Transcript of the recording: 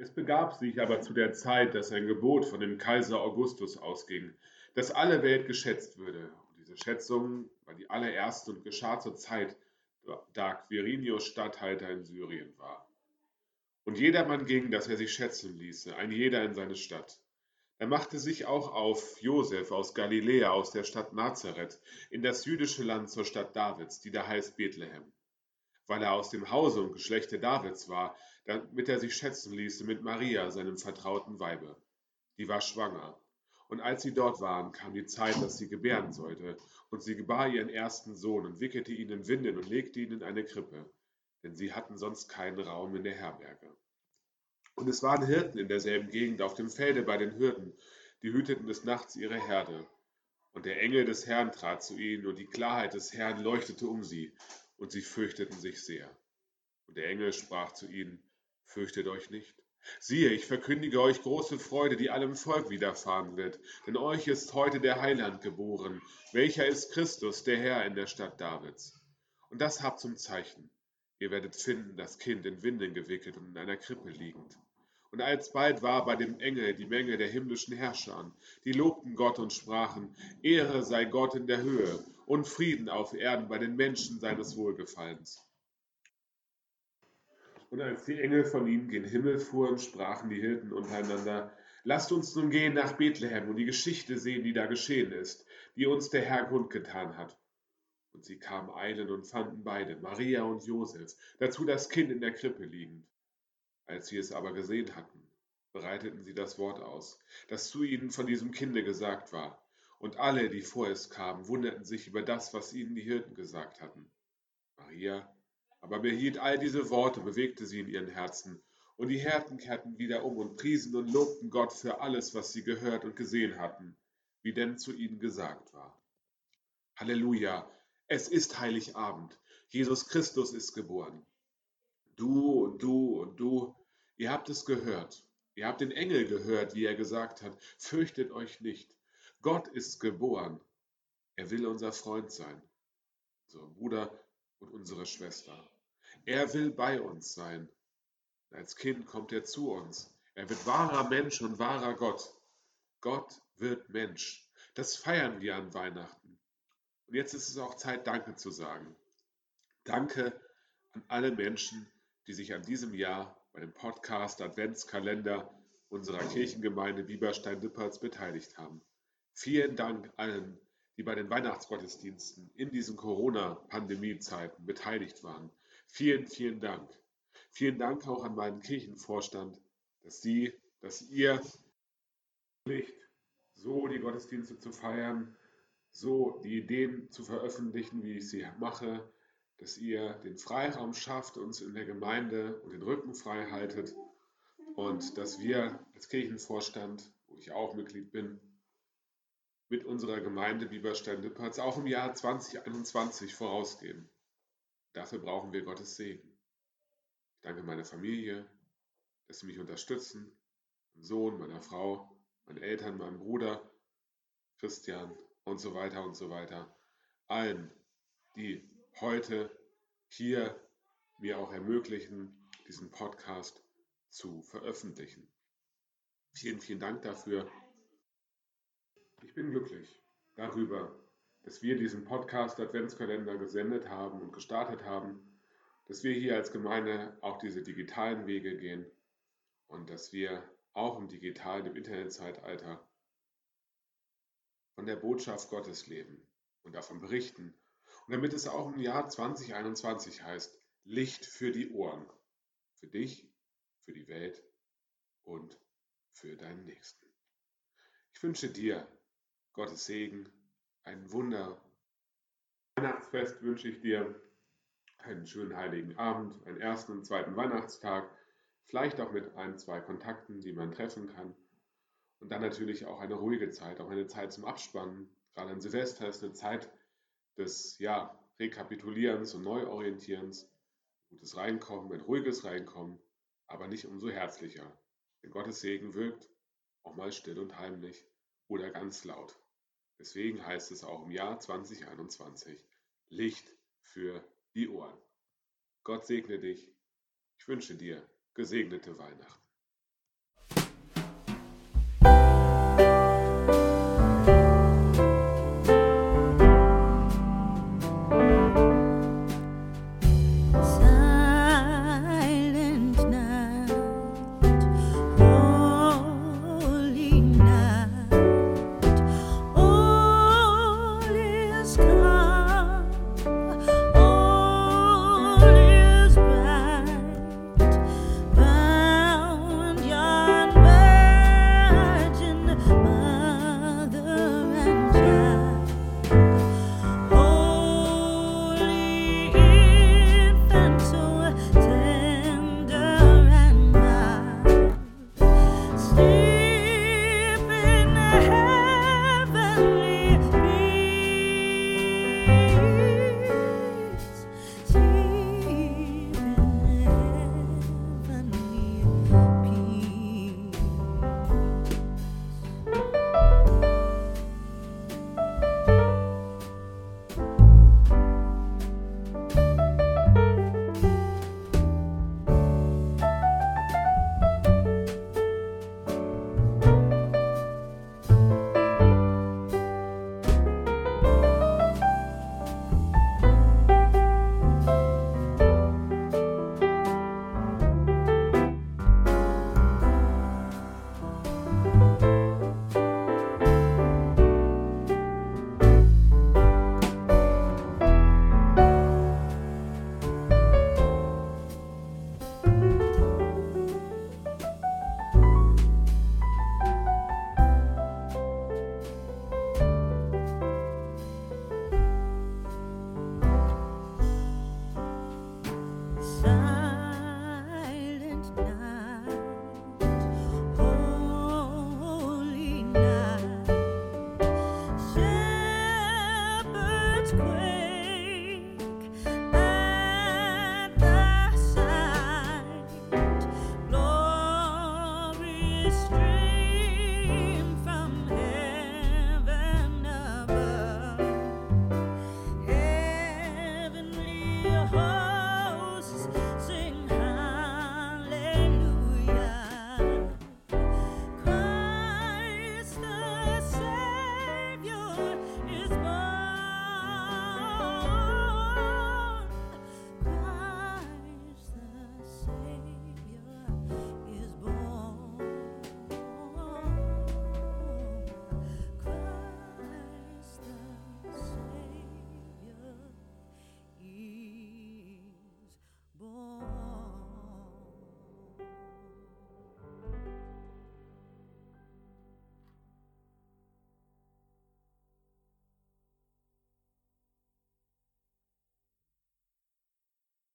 Es begab sich aber zu der Zeit, dass ein Gebot von dem Kaiser Augustus ausging, dass alle Welt geschätzt würde. Und diese Schätzung war die allererste und geschah zur Zeit, da Quirinius Statthalter in Syrien war. Und jedermann ging, dass er sich schätzen ließe, ein jeder in seine Stadt. Er machte sich auch auf Josef aus Galiläa, aus der Stadt Nazareth, in das jüdische Land zur Stadt Davids, die da heißt Bethlehem, weil er aus dem Hause und Geschlechte Davids war, damit er sich schätzen ließe mit Maria, seinem vertrauten Weibe. Die war schwanger. Und als sie dort waren, kam die Zeit, dass sie gebären sollte. Und sie gebar ihren ersten Sohn und wickelte ihn in Winden und legte ihn in eine Krippe, denn sie hatten sonst keinen Raum in der Herberge. Und es waren Hirten in derselben Gegend auf dem Felde bei den Hürden, die hüteten des Nachts ihre Herde. Und der Engel des Herrn trat zu ihnen, und die Klarheit des Herrn leuchtete um sie, und sie fürchteten sich sehr. Und der Engel sprach zu ihnen, Fürchtet euch nicht. Siehe, ich verkündige euch große Freude, die allem Volk widerfahren wird. Denn euch ist heute der Heiland geboren, welcher ist Christus, der Herr in der Stadt Davids. Und das habt zum Zeichen. Ihr werdet finden, das Kind in Winden gewickelt und in einer Krippe liegend. Und alsbald war bei dem Engel die Menge der himmlischen Herrscher, die lobten Gott und sprachen, Ehre sei Gott in der Höhe und Frieden auf Erden bei den Menschen seines Wohlgefallens. Und als die Engel von ihnen gen Himmel fuhren, sprachen die Hirten untereinander, Lasst uns nun gehen nach Bethlehem und die Geschichte sehen, die da geschehen ist, die uns der Herr kundgetan hat. Und sie kamen eilen und fanden beide, Maria und Josef, dazu das Kind in der Krippe liegend. Als sie es aber gesehen hatten, breiteten sie das Wort aus, das zu ihnen von diesem Kinde gesagt war. Und alle, die vor es kamen, wunderten sich über das, was ihnen die Hirten gesagt hatten. Maria aber behielt all diese Worte, bewegte sie in ihren Herzen. Und die Hirten kehrten wieder um und priesen und lobten Gott für alles, was sie gehört und gesehen hatten, wie denn zu ihnen gesagt war. Halleluja! Es ist Heiligabend. Jesus Christus ist geboren. Du und du und du, ihr habt es gehört. Ihr habt den Engel gehört, wie er gesagt hat, fürchtet euch nicht. Gott ist geboren. Er will unser Freund sein, unser Bruder und unsere Schwester. Er will bei uns sein. Als Kind kommt er zu uns. Er wird wahrer Mensch und wahrer Gott. Gott wird Mensch. Das feiern wir an Weihnachten. Und jetzt ist es auch Zeit, Danke zu sagen. Danke an alle Menschen, die sich an diesem Jahr bei dem Podcast Adventskalender unserer Kirchengemeinde Bieberstein-Dippertz beteiligt haben. Vielen Dank allen, die bei den Weihnachtsgottesdiensten in diesen Corona-Pandemie-Zeiten beteiligt waren. Vielen, vielen Dank. Vielen Dank auch an meinen Kirchenvorstand, dass Sie, dass ihr so die Gottesdienste zu feiern, so die Ideen zu veröffentlichen, wie ich sie mache, dass ihr den Freiraum schafft, uns in der Gemeinde und den Rücken frei haltet und dass wir als Kirchenvorstand, wo ich auch Mitglied bin, mit unserer Gemeinde Bieberstein-Lippertz auch im Jahr 2021 vorausgehen. Dafür brauchen wir Gottes Segen. Ich danke meiner Familie, dass sie mich unterstützen, meinem Sohn, meiner Frau, meinen Eltern, meinem Bruder, Christian und so weiter und so weiter. Allen, die heute hier mir auch ermöglichen, diesen Podcast zu veröffentlichen. Vielen, vielen Dank dafür. Bin glücklich darüber, dass wir diesen Podcast Adventskalender gesendet haben und gestartet haben, dass wir hier als Gemeinde auch diese digitalen Wege gehen und dass wir auch im digitalen, im Internetzeitalter von der Botschaft Gottes leben und davon berichten und damit es auch im Jahr 2021 heißt, Licht für die Ohren. Für dich, für die Welt und für deinen Nächsten. Ich wünsche dir Gottes Segen, ein Wunder. Weihnachtsfest wünsche ich dir einen schönen heiligen Abend, einen ersten und zweiten Weihnachtstag, vielleicht auch mit ein, zwei Kontakten, die man treffen kann. Und dann natürlich auch eine ruhige Zeit, auch eine Zeit zum Abspannen. Gerade an Silvester ist eine Zeit, des ja, Rekapitulierens und Neuorientierens, gutes Reinkommen, ein ruhiges Reinkommen, aber nicht umso herzlicher. Denn Gottes Segen wirkt auch mal still und heimlich oder ganz laut. Deswegen heißt es auch im Jahr 2021 Licht für die Ohren. Gott segne dich. Ich wünsche dir gesegnete Weihnachten.